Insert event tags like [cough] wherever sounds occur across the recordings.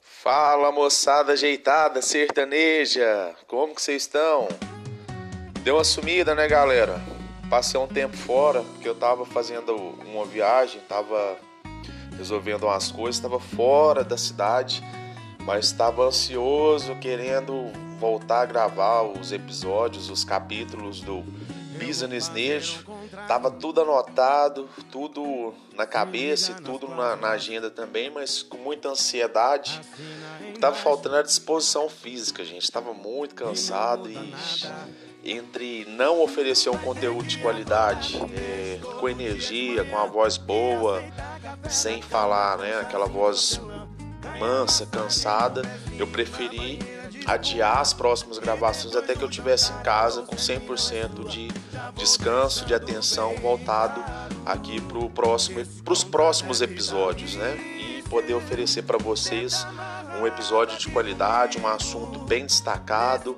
Fala moçada ajeitada, sertaneja, como que vocês estão? Deu uma sumida, né galera? Passei um tempo fora, porque eu tava fazendo uma viagem, tava resolvendo umas coisas, tava fora da cidade, mas estava ansioso, querendo voltar a gravar os episódios, os capítulos do Business Nejo. Tava tudo anotado, tudo na cabeça e tudo na, na, agenda também, mas com muita ansiedade. O que tava faltando era disposição física, gente. Tava muito cansado e entre não oferecer um conteúdo de qualidade, é, com energia, com a voz boa, sem falar, né, aquela voz mansa, cansada, eu preferi adiar as próximas gravações até que eu tivesse em casa com 100% de descanso, de atenção voltado aqui para próximo, os próximos episódios, né? E poder oferecer para vocês um episódio de qualidade, um assunto bem destacado,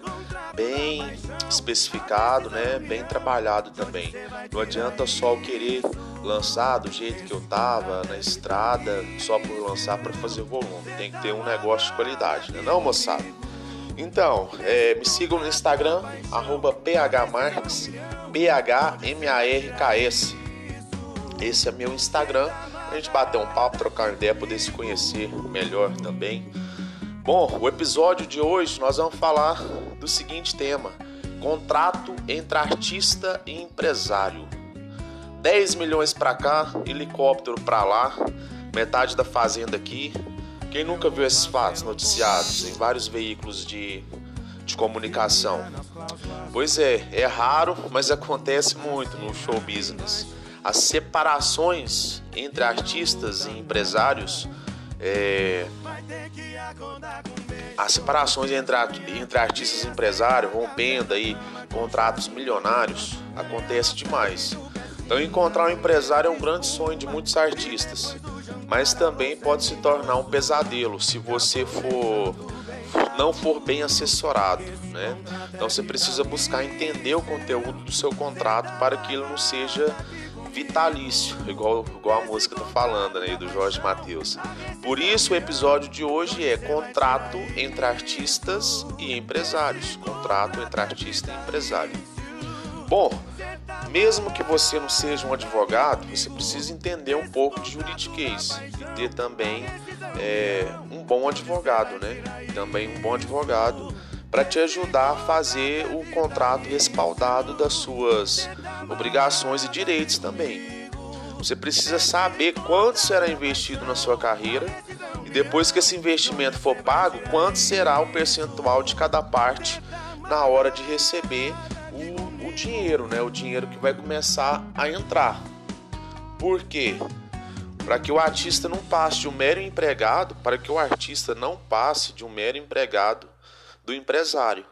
bem especificado, né? Bem trabalhado também. Não adianta só querer lançar do jeito que eu tava na estrada, só por lançar para fazer volume. Tem que ter um negócio de qualidade, né? Não, moçada? Então, é, me sigam no Instagram, phmarks, B-H-M-A-R-K-S. Esse é meu Instagram. A gente bater um papo, trocar ideia, poder se conhecer melhor também. Bom, o episódio de hoje nós vamos falar do seguinte tema: contrato entre artista e empresário. 10 milhões para cá, helicóptero para lá, metade da fazenda aqui, quem nunca viu esses fatos noticiados em vários veículos de, de comunicação? Pois é, é raro, mas acontece muito no show business. As separações entre artistas e empresários, é, as separações entre, entre artistas e empresários, rompendo aí contratos milionários, acontece demais. Então encontrar um empresário é um grande sonho de muitos artistas mas também pode se tornar um pesadelo se você for não for bem assessorado, né? Então você precisa buscar entender o conteúdo do seu contrato para que ele não seja vitalício, igual, igual a música tá falando, né, do Jorge Mateus. Por isso o episódio de hoje é contrato entre artistas e empresários, contrato entre artista e empresário. Bom, mesmo que você não seja um advogado, você precisa entender um pouco de juridiquês e ter também é, um bom advogado, né? Também um bom advogado para te ajudar a fazer o contrato respaldado das suas obrigações e direitos também. Você precisa saber quanto será investido na sua carreira e depois que esse investimento for pago, quanto será o percentual de cada parte na hora de receber dinheiro, né? O dinheiro que vai começar a entrar. Por quê? Para que o artista não passe de um mero empregado, para que o artista não passe de um mero empregado do empresário.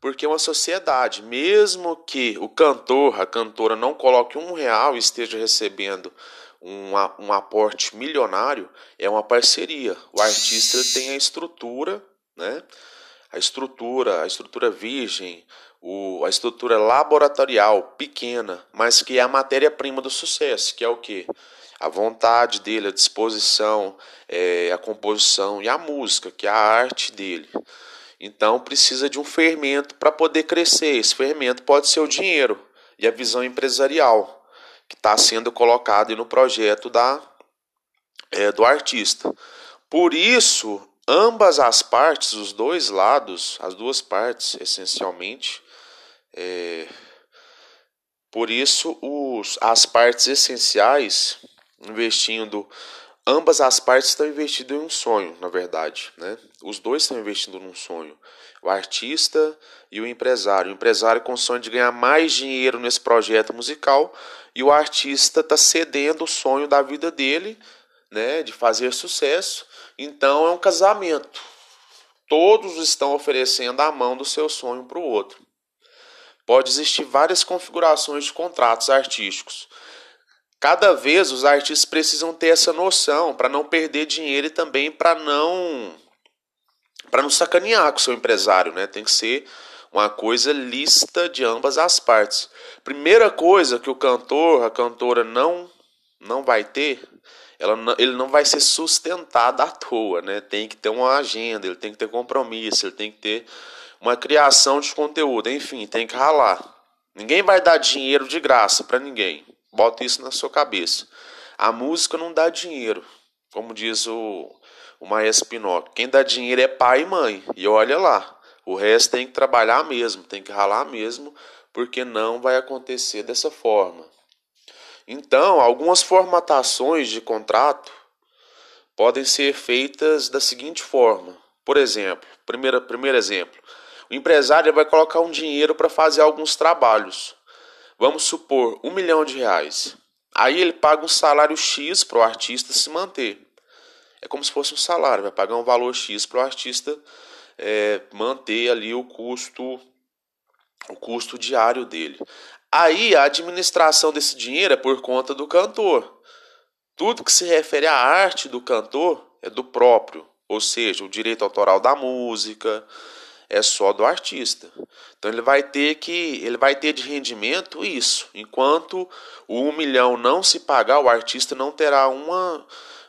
Porque uma sociedade, mesmo que o cantor, a cantora não coloque um real e esteja recebendo um, um aporte milionário, é uma parceria. O artista tem a estrutura, né? A estrutura, a estrutura virgem, o, a estrutura laboratorial pequena, mas que é a matéria-prima do sucesso, que é o que? A vontade dele, a disposição, é, a composição e a música, que é a arte dele. Então precisa de um fermento para poder crescer. Esse fermento pode ser o dinheiro e a visão empresarial que está sendo colocado no projeto da, é, do artista. Por isso, ambas as partes, os dois lados, as duas partes essencialmente, é, por isso, os, as partes essenciais, investindo, ambas as partes estão investindo em um sonho, na verdade. Né? Os dois estão investindo num sonho. O artista e o empresário. O empresário com o sonho de ganhar mais dinheiro nesse projeto musical e o artista está cedendo o sonho da vida dele, né, de fazer sucesso. Então é um casamento. Todos estão oferecendo a mão do seu sonho para o outro. Pode existir várias configurações de contratos artísticos. Cada vez os artistas precisam ter essa noção para não perder dinheiro e também para não para não sacanear com o seu empresário, né? Tem que ser uma coisa lista de ambas as partes. Primeira coisa que o cantor, a cantora não não vai ter ela, ele não vai ser sustentado à toa, né? Tem que ter uma agenda, ele tem que ter compromisso, ele tem que ter uma criação de conteúdo, enfim, tem que ralar. Ninguém vai dar dinheiro de graça para ninguém. Bota isso na sua cabeça. A música não dá dinheiro, como diz o, o Maestro Pinocchio. Quem dá dinheiro é pai e mãe. E olha lá, o resto tem que trabalhar mesmo, tem que ralar mesmo, porque não vai acontecer dessa forma. Então, algumas formatações de contrato podem ser feitas da seguinte forma. Por exemplo, primeiro, primeiro exemplo, o empresário vai colocar um dinheiro para fazer alguns trabalhos. Vamos supor um milhão de reais. Aí ele paga um salário X para o artista se manter. É como se fosse um salário, vai pagar um valor X para o artista é, manter ali o custo, o custo diário dele. Aí a administração desse dinheiro é por conta do cantor. Tudo que se refere à arte do cantor é do próprio, ou seja, o direito autoral da música é só do artista. Então ele vai ter que ele vai ter de rendimento isso. Enquanto o um milhão não se pagar, o artista não terá uma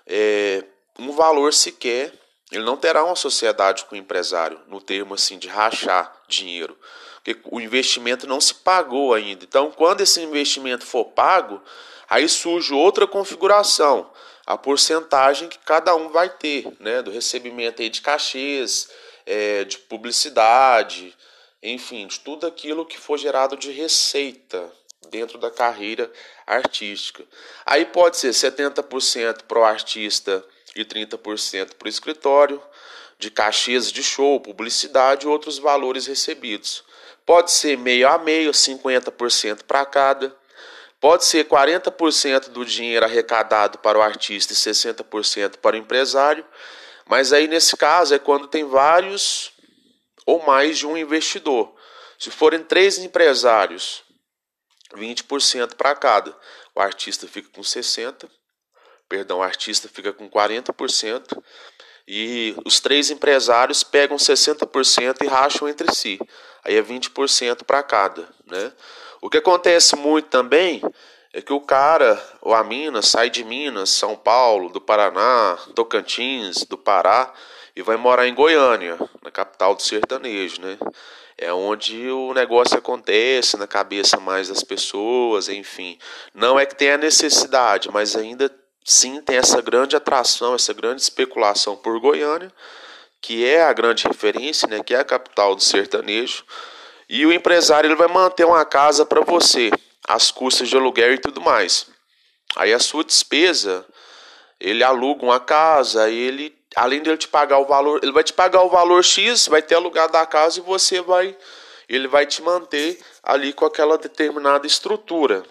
é, um valor sequer. Ele não terá uma sociedade com o empresário no termo assim de rachar dinheiro porque o investimento não se pagou ainda. Então, quando esse investimento for pago, aí surge outra configuração, a porcentagem que cada um vai ter, né, do recebimento aí de cachês, é, de publicidade, enfim, de tudo aquilo que for gerado de receita dentro da carreira artística. Aí pode ser 70% para o artista e 30% para o escritório, de cachês de show, publicidade e outros valores recebidos. Pode ser meio a meio, 50% para cada. Pode ser 40% do dinheiro arrecadado para o artista e 60% para o empresário. Mas aí nesse caso é quando tem vários ou mais de um investidor. Se forem três empresários, 20% para cada. O artista fica com 60%, perdão, o artista fica com 40% e os três empresários pegam 60% e racham entre si. Aí é 20% para cada, né? O que acontece muito também é que o cara ou a mina sai de Minas, São Paulo, do Paraná, Tocantins, do Pará e vai morar em Goiânia, na capital do sertanejo, né? É onde o negócio acontece na cabeça mais das pessoas, enfim. Não é que tenha necessidade, mas ainda sim tem essa grande atração, essa grande especulação por Goiânia, que é a grande referência, né, que é a capital do sertanejo. E o empresário ele vai manter uma casa para você, as custas de aluguel e tudo mais. Aí a sua despesa, ele aluga uma casa, ele além de te pagar o valor, ele vai te pagar o valor X, vai ter alugado a casa e você vai ele vai te manter ali com aquela determinada estrutura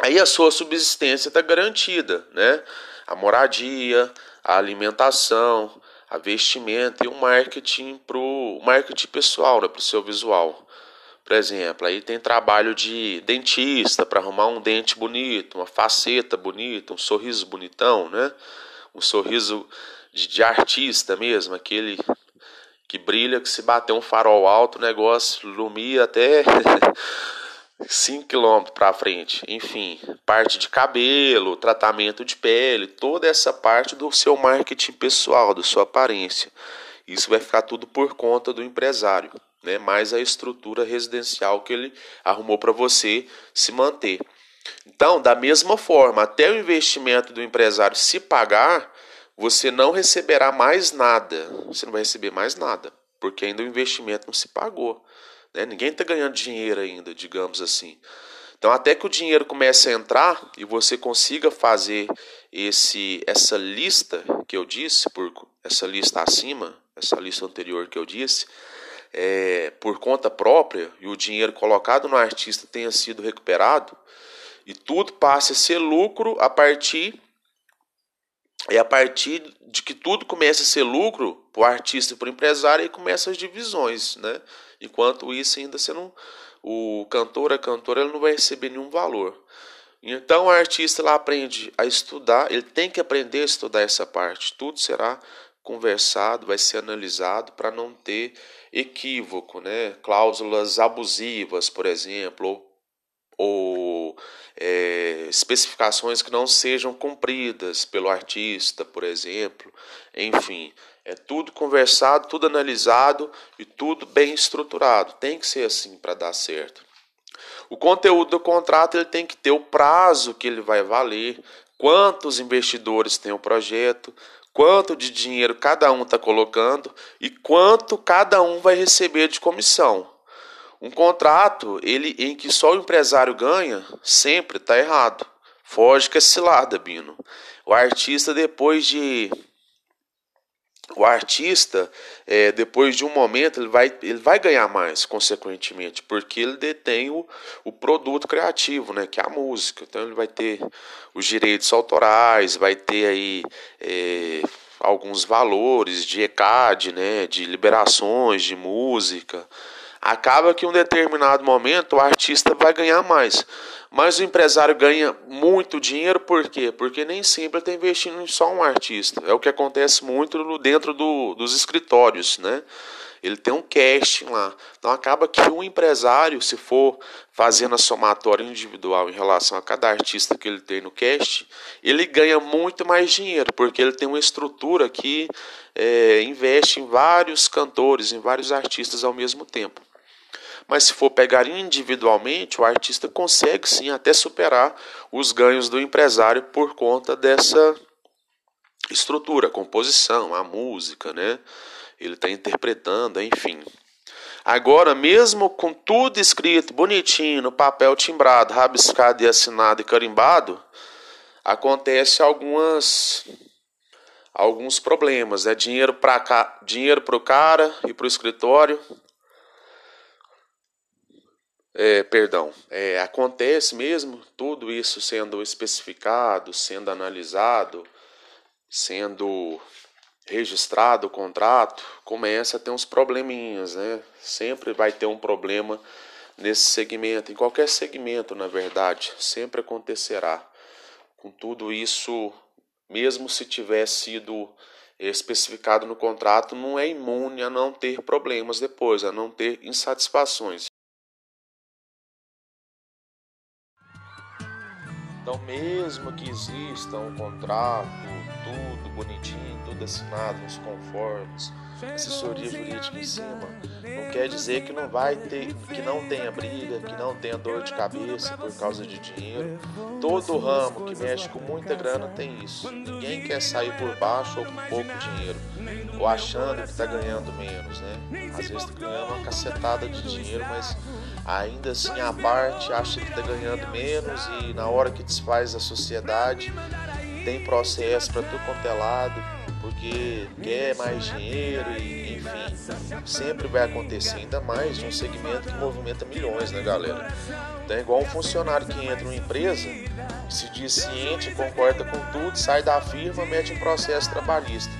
aí a sua subsistência está garantida, né? A moradia, a alimentação, a vestimenta e o marketing para o marketing pessoal, né, para o seu visual. Por exemplo, aí tem trabalho de dentista para arrumar um dente bonito, uma faceta bonita, um sorriso bonitão, né? Um sorriso de, de artista mesmo, aquele que brilha, que se bater um farol alto, o negócio lumia até 5 km para frente, enfim, parte de cabelo, tratamento de pele, toda essa parte do seu marketing pessoal, da sua aparência. Isso vai ficar tudo por conta do empresário, né? Mais a estrutura residencial que ele arrumou para você se manter. Então, da mesma forma, até o investimento do empresário se pagar, você não receberá mais nada. Você não vai receber mais nada, porque ainda o investimento não se pagou. Né? Ninguém está ganhando dinheiro ainda, digamos assim. Então, até que o dinheiro comece a entrar e você consiga fazer esse, essa lista que eu disse, por essa lista acima, essa lista anterior que eu disse, é, por conta própria e o dinheiro colocado no artista tenha sido recuperado e tudo passe a ser lucro a partir é a partir de que tudo comece a ser lucro para o artista e para o empresário e começam as divisões, né? Enquanto isso, ainda você não. O cantor, a cantora, ele não vai receber nenhum valor. Então o artista lá aprende a estudar, ele tem que aprender a estudar essa parte. Tudo será conversado, vai ser analisado para não ter equívoco, né? Cláusulas abusivas, por exemplo, ou, ou é, especificações que não sejam cumpridas pelo artista, por exemplo. Enfim, é tudo conversado, tudo analisado e tudo bem estruturado. Tem que ser assim para dar certo. O conteúdo do contrato ele tem que ter o prazo que ele vai valer, quantos investidores tem o projeto, quanto de dinheiro cada um está colocando e quanto cada um vai receber de comissão. Um contrato ele em que só o empresário ganha sempre está errado. Foge que é cilada, Bino. O artista depois de o artista, é, depois de um momento, ele vai, ele vai ganhar mais, consequentemente, porque ele detém o, o produto criativo, né, que é a música. Então, ele vai ter os direitos autorais, vai ter aí é, alguns valores de ECAD, né, de liberações de música. Acaba que em um determinado momento o artista vai ganhar mais. Mas o empresário ganha muito dinheiro por quê? Porque nem sempre está investindo em só um artista. É o que acontece muito dentro do, dos escritórios, né? Ele tem um casting lá. Então acaba que um empresário, se for fazendo a somatória individual em relação a cada artista que ele tem no casting, ele ganha muito mais dinheiro, porque ele tem uma estrutura que é, investe em vários cantores, em vários artistas ao mesmo tempo. Mas se for pegar individualmente, o artista consegue sim até superar os ganhos do empresário por conta dessa estrutura, composição, a música, né? Ele está interpretando, enfim. Agora, mesmo com tudo escrito bonitinho, no papel timbrado, rabiscado e assinado e carimbado, acontece algumas alguns problemas, né? Dinheiro para dinheiro para o cara e para o escritório, é, perdão, é, acontece mesmo tudo isso sendo especificado, sendo analisado, sendo registrado o contrato, começa a ter uns probleminhas, né? Sempre vai ter um problema nesse segmento, em qualquer segmento, na verdade, sempre acontecerá. Com tudo isso, mesmo se tiver sido especificado no contrato, não é imune a não ter problemas depois, a não ter insatisfações. Então, mesmo que exista um contrato, tudo bonitinho, tudo assinado, nos conformes, assessoria jurídica em cima, não quer dizer que não vai ter, que não tenha briga, que não tenha dor de cabeça por causa de dinheiro. Todo ramo que mexe com muita grana tem isso. Ninguém quer sair por baixo ou com pouco dinheiro, ou achando que está ganhando menos, né? Às vezes está ganhando uma cacetada de dinheiro, mas ainda assim a parte acha que está ganhando menos e na hora que desfaz a sociedade tem processo para tudo quanto é lado porque quer mais dinheiro e enfim sempre vai acontecer ainda mais de um segmento que movimenta milhões né galera? Então é igual um funcionário que entra numa empresa se diz ciente concorda com tudo sai da firma mete um processo trabalhista.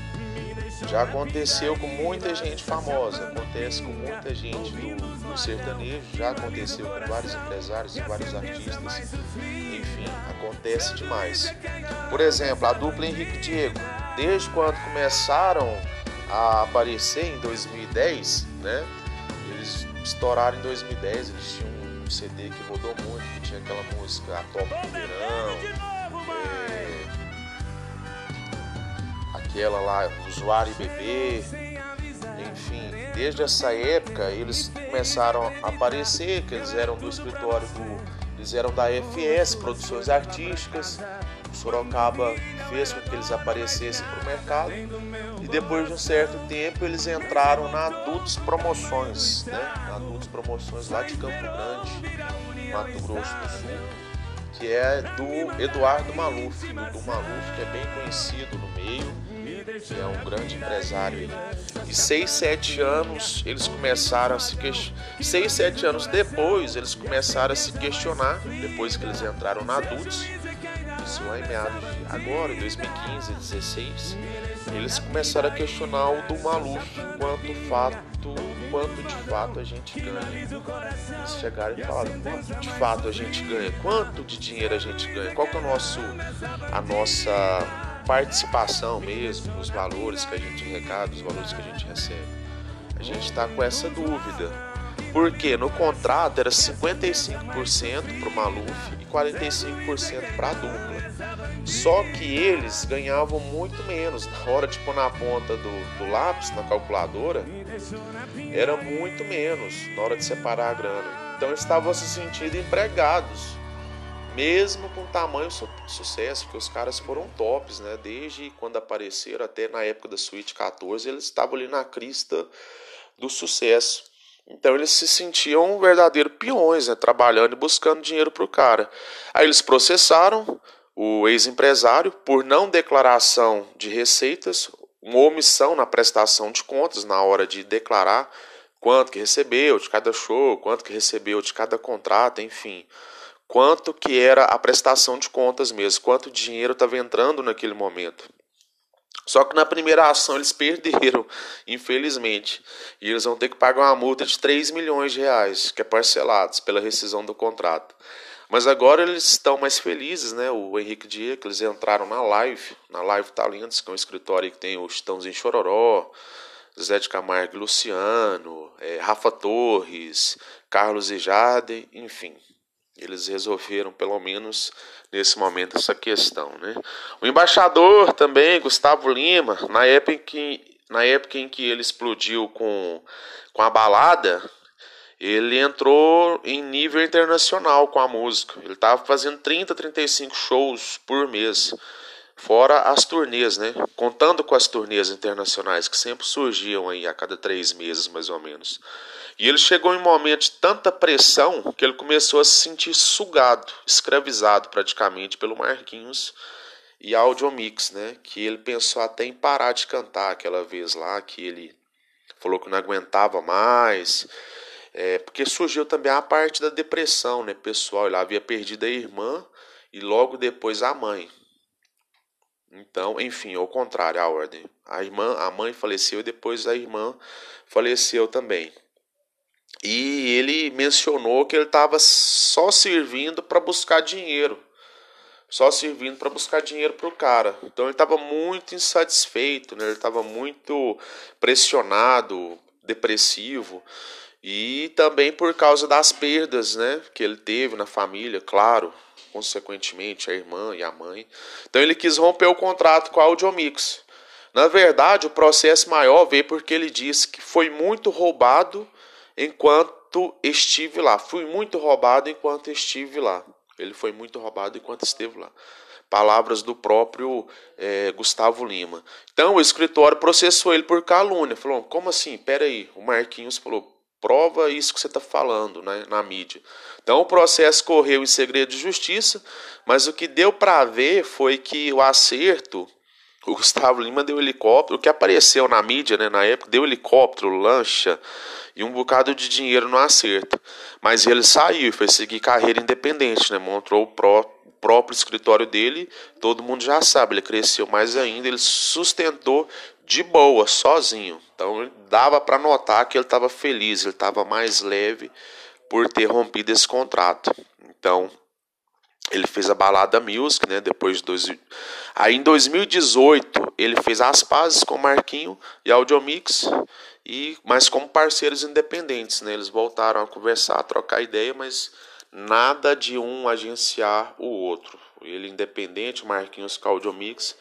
Já aconteceu com muita gente famosa acontece com muita gente do sertanejo, já aconteceu com vários empresários e vários artistas. Enfim, acontece demais. Por exemplo, a dupla Henrique Diego, desde quando começaram a aparecer em 2010, né? Eles estouraram em 2010, eles tinham um CD que rodou muito, que tinha aquela música A Topa do Verão, é... aquela lá, Usuário e Bebê, enfim, desde essa época eles começaram a aparecer, que eles eram do escritório do. Eles eram da FS, Produções Artísticas. O Sorocaba fez com que eles aparecessem para o mercado. E depois de um certo tempo eles entraram na Adultos Promoções, né? Na Adultos Promoções lá de Campo Grande, Mato Grosso do Sul, que é do Eduardo Maluf, do Maluf, que é bem conhecido no meio é um grande empresário. E seis, sete anos eles começaram a se questionar. Seis, sete anos depois eles começaram a se questionar, depois que eles entraram na adultos, isso lá em meados de agora, 2015, 2016, eles começaram a questionar o do Maluf quanto fato, quanto de fato a gente ganha. Eles chegaram e falaram, quanto de fato a gente ganha, quanto de dinheiro a gente ganha, qual que é o nosso, a nossa participação mesmo, os valores que a gente recebe, os valores que a gente recebe. A gente está com essa dúvida. Porque no contrato era 55% para o Maluf e 45% para a dupla. Só que eles ganhavam muito menos. Na hora de pôr na ponta do, do lápis, na calculadora, era muito menos na hora de separar a grana. Então eles estavam se sentindo empregados, mesmo com tamanho su sucesso, porque os caras foram tops, né? Desde quando apareceram até na época da Suite 14, eles estavam ali na crista do sucesso. Então eles se sentiam verdadeiros peões, né? trabalhando e buscando dinheiro para o cara. Aí eles processaram o ex-empresário por não declaração de receitas, uma omissão na prestação de contas na hora de declarar quanto que recebeu de cada show, quanto que recebeu de cada contrato, enfim, quanto que era a prestação de contas mesmo, quanto dinheiro estava entrando naquele momento. Só que na primeira ação eles [laughs] perderam, infelizmente. E eles vão ter que pagar uma multa de 3 milhões de reais, que é parcelados pela rescisão do contrato. Mas agora eles estão mais felizes, né? O Henrique Dia, que eles entraram na live, na Live Talentos, que é um escritório que tem o Chitãozinho Chororó, Zé de Camargo e Luciano, é, Rafa Torres, Carlos e Jade, enfim. Eles resolveram, pelo menos nesse momento, essa questão. Né? O embaixador também, Gustavo Lima, na época em que, na época em que ele explodiu com, com a balada, ele entrou em nível internacional com a música. Ele estava fazendo 30, 35 shows por mês. Fora as turnês, né? Contando com as turnês internacionais que sempre surgiam aí a cada três meses, mais ou menos. E ele chegou em um momento de tanta pressão que ele começou a se sentir sugado, escravizado praticamente pelo Marquinhos e Audiomix, né? Que ele pensou até em parar de cantar aquela vez lá, que ele falou que não aguentava mais é, porque surgiu também a parte da depressão, né, pessoal? Ele havia perdido a irmã e logo depois a mãe. Então, enfim, ao contrário, a ordem. A irmã, a mãe faleceu e depois a irmã faleceu também. E ele mencionou que ele estava só servindo para buscar dinheiro. Só servindo para buscar dinheiro para o cara. Então ele estava muito insatisfeito, né? ele estava muito pressionado, depressivo. E também por causa das perdas né, que ele teve na família, claro, consequentemente a irmã e a mãe. Então ele quis romper o contrato com a Audiomix. Na verdade, o processo maior veio porque ele disse que foi muito roubado enquanto estive lá. Fui muito roubado enquanto estive lá. Ele foi muito roubado enquanto esteve lá. Palavras do próprio é, Gustavo Lima. Então o escritório processou ele por calúnia. Falou: como assim? Peraí. O Marquinhos falou: prova isso que você está falando né, na mídia. Então o processo correu em segredo de justiça, mas o que deu para ver foi que o acerto, o Gustavo Lima deu helicóptero, o que apareceu na mídia né, na época, deu helicóptero, lancha e um bocado de dinheiro no acerto. Mas ele saiu foi seguir carreira independente, né, montou o próprio próprio escritório dele, todo mundo já sabe, ele cresceu mais ainda, ele sustentou de boa, sozinho. Então dava para notar que ele estava feliz, ele estava mais leve por ter rompido esse contrato. Então ele fez a balada Music, né? Depois de dois... aí em 2018 ele fez as pazes com Marquinho e Audiomix e mas como parceiros independentes, né? Eles voltaram a conversar, a trocar ideia, mas nada de um agenciar o outro. Ele independente, Marquinhos com Audiomix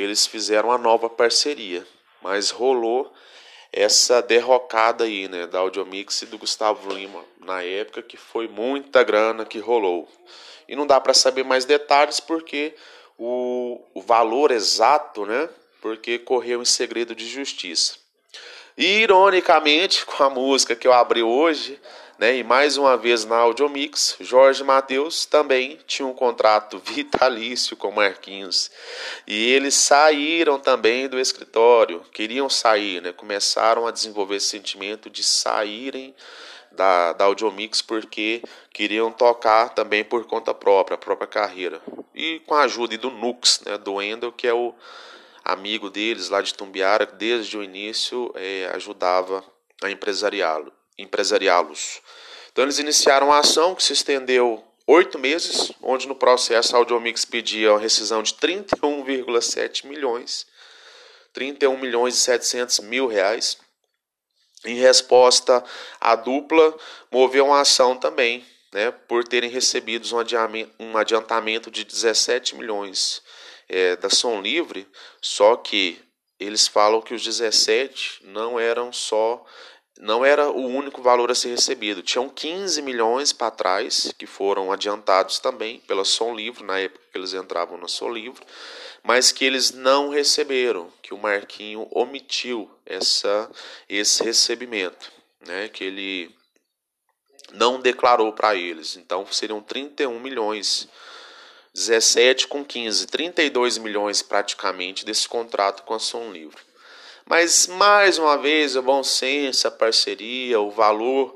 eles fizeram uma nova parceria, mas rolou essa derrocada aí, né, da Audiomix e do Gustavo Lima na época, que foi muita grana que rolou. E não dá para saber mais detalhes porque o, o valor exato, né, porque correu em segredo de justiça. E, ironicamente, [laughs] com a música que eu abri hoje, né? E mais uma vez na Audiomix, Jorge Matheus também tinha um contrato [laughs] vitalício com Marquinhos. E eles saíram também do escritório, queriam sair, né? começaram a desenvolver esse sentimento de saírem da, da Audiomix porque queriam tocar também por conta própria, a própria carreira. E com a ajuda do Nux, né? do Endel, que é o amigo deles lá de Tumbiara, desde o início é, ajudava a empresariá-lo empresariá-los. Então eles iniciaram a ação que se estendeu oito meses, onde no processo a Audiomix pedia a rescisão de 31,7 milhões, 31 milhões e 700 mil reais. Em resposta, a dupla moveu uma ação também, né, por terem recebido um adiantamento de 17 milhões é, da Som Livre, só que eles falam que os 17 não eram só não era o único valor a ser recebido. Tinham 15 milhões para trás que foram adiantados também pela Som Livre, na época que eles entravam na Som Livre, mas que eles não receberam, que o Marquinho omitiu essa, esse recebimento, né, que ele não declarou para eles. Então seriam 31 milhões 17 com 15, 32 milhões praticamente desse contrato com a Som Livre. Mas mais uma vez, o bom senso, a parceria, o valor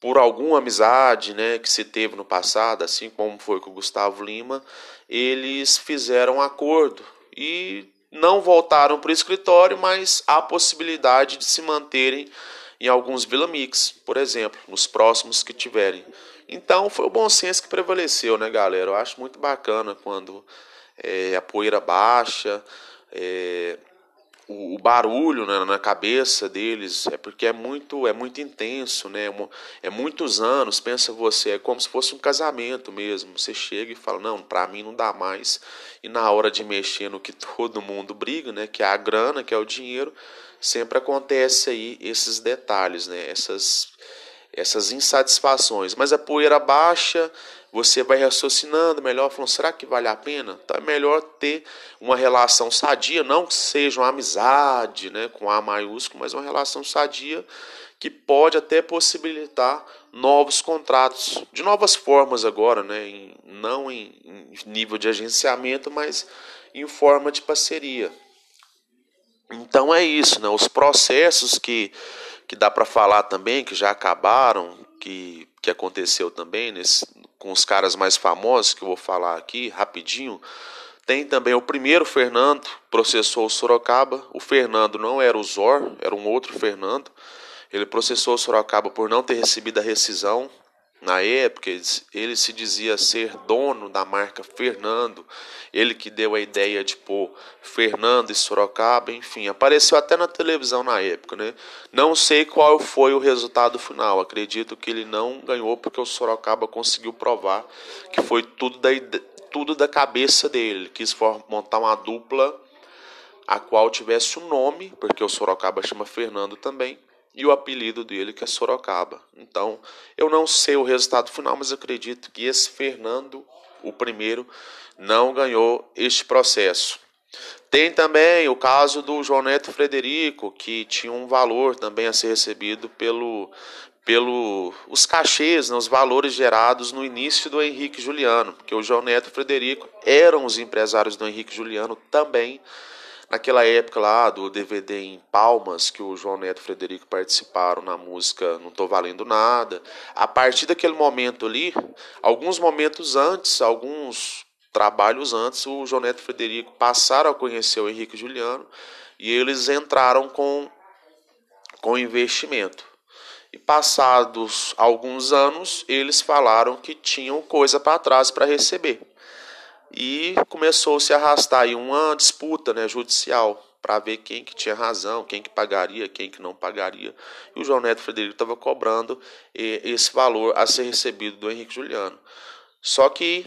por alguma amizade né, que se teve no passado, assim como foi com o Gustavo Lima, eles fizeram um acordo e não voltaram para o escritório, mas há possibilidade de se manterem em alguns Vila Mix, por exemplo, nos próximos que tiverem. Então foi o bom senso que prevaleceu, né, galera? Eu acho muito bacana quando é, a poeira baixa, é, o, o, barulho né, na cabeça deles é porque é muito é muito intenso, né? É muitos anos. Pensa você, é como se fosse um casamento mesmo. Você chega e fala não, para mim não dá mais. E na hora de mexer no que [laughs] todo mundo briga, né? Que é a grana, que é o dinheiro, sempre acontece aí esses detalhes, né? Essas essas insatisfações. Mas a poeira baixa você vai raciocinando melhor, falando, será que vale a pena? Então é melhor ter uma relação sadia, não que seja uma amizade né, com A maiúsculo, mas uma relação sadia que pode até possibilitar novos contratos, de novas formas agora, né, em, não em, em nível de agenciamento, mas em forma de parceria. Então é isso, né? Os processos que, que dá para falar também, que já acabaram, que, que aconteceu também nesse, com os caras mais famosos que eu vou falar aqui rapidinho. Tem também o primeiro Fernando, processou o Sorocaba. O Fernando não era o Zor, era um outro Fernando. Ele processou o Sorocaba por não ter recebido a rescisão na época, ele se dizia ser dono da marca Fernando, ele que deu a ideia de pôr Fernando e Sorocaba, enfim, apareceu até na televisão na época, né? Não sei qual foi o resultado final, acredito que ele não ganhou porque o Sorocaba conseguiu provar que foi tudo da, tudo da cabeça dele, ele quis montar uma dupla a qual tivesse um nome, porque o Sorocaba chama Fernando também, e o apelido dele que é Sorocaba. Então, eu não sei o resultado final, mas acredito que esse Fernando, o primeiro, não ganhou este processo. Tem também o caso do João Neto Frederico, que tinha um valor também a ser recebido pelo, pelo os cachês, né, os valores gerados no início do Henrique Juliano, porque o João Neto Frederico eram os empresários do Henrique Juliano também naquela época lá do DVD em Palmas, que o João Neto e o Frederico participaram na música Não Tô Valendo Nada, a partir daquele momento ali, alguns momentos antes, alguns trabalhos antes, o João Neto e o Frederico passaram a conhecer o Henrique Juliano e eles entraram com, com investimento. E passados alguns anos, eles falaram que tinham coisa para trás para receber e começou -se a arrastar aí uma disputa né, judicial para ver quem que tinha razão, quem que pagaria, quem que não pagaria. E o João Neto Frederico estava cobrando esse valor a ser recebido do Henrique Juliano. Só que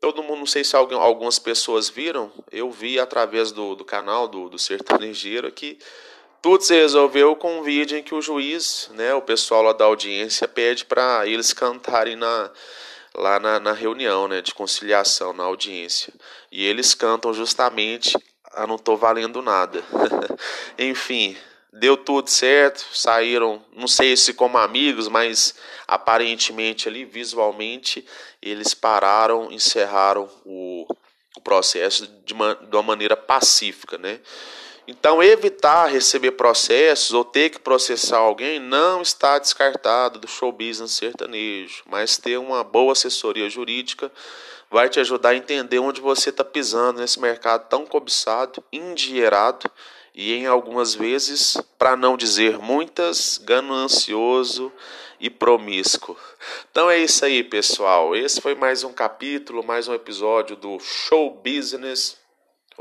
todo mundo, não sei se alguém, algumas pessoas viram, eu vi através do, do canal do, do Sertanejeiro que tudo se resolveu com um vídeo em que o juiz, né, o pessoal lá da audiência, pede para eles cantarem na lá na, na reunião né, de conciliação, na audiência. E eles cantam justamente a Não Tô Valendo Nada. [laughs] Enfim, deu tudo certo, saíram, não sei se como amigos, mas aparentemente ali, visualmente, eles pararam, encerraram o, o processo de uma, de uma maneira pacífica, né? Então, evitar receber processos ou ter que processar alguém não está descartado do show business sertanejo, mas ter uma boa assessoria jurídica vai te ajudar a entender onde você está pisando nesse mercado tão cobiçado, endinheirado e, em algumas vezes, para não dizer muitas, ganancioso e promíscuo. Então é isso aí, pessoal. Esse foi mais um capítulo, mais um episódio do Show Business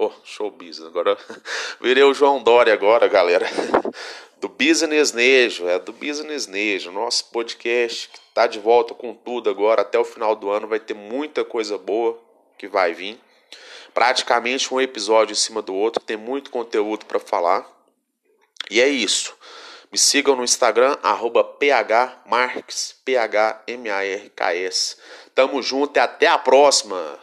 Oh, show business. Agora [laughs] virei o João Dória agora, galera. [laughs] do Business Nejo, é do Business Nejo, nosso podcast que tá de volta com tudo agora até o final do ano, vai ter muita coisa boa que vai vir. Praticamente um episódio em cima do outro, tem muito conteúdo para falar. E é isso. Me sigam no Instagram, phmarks, P-H-M-A-R-K-S. Tamo junto e até a próxima!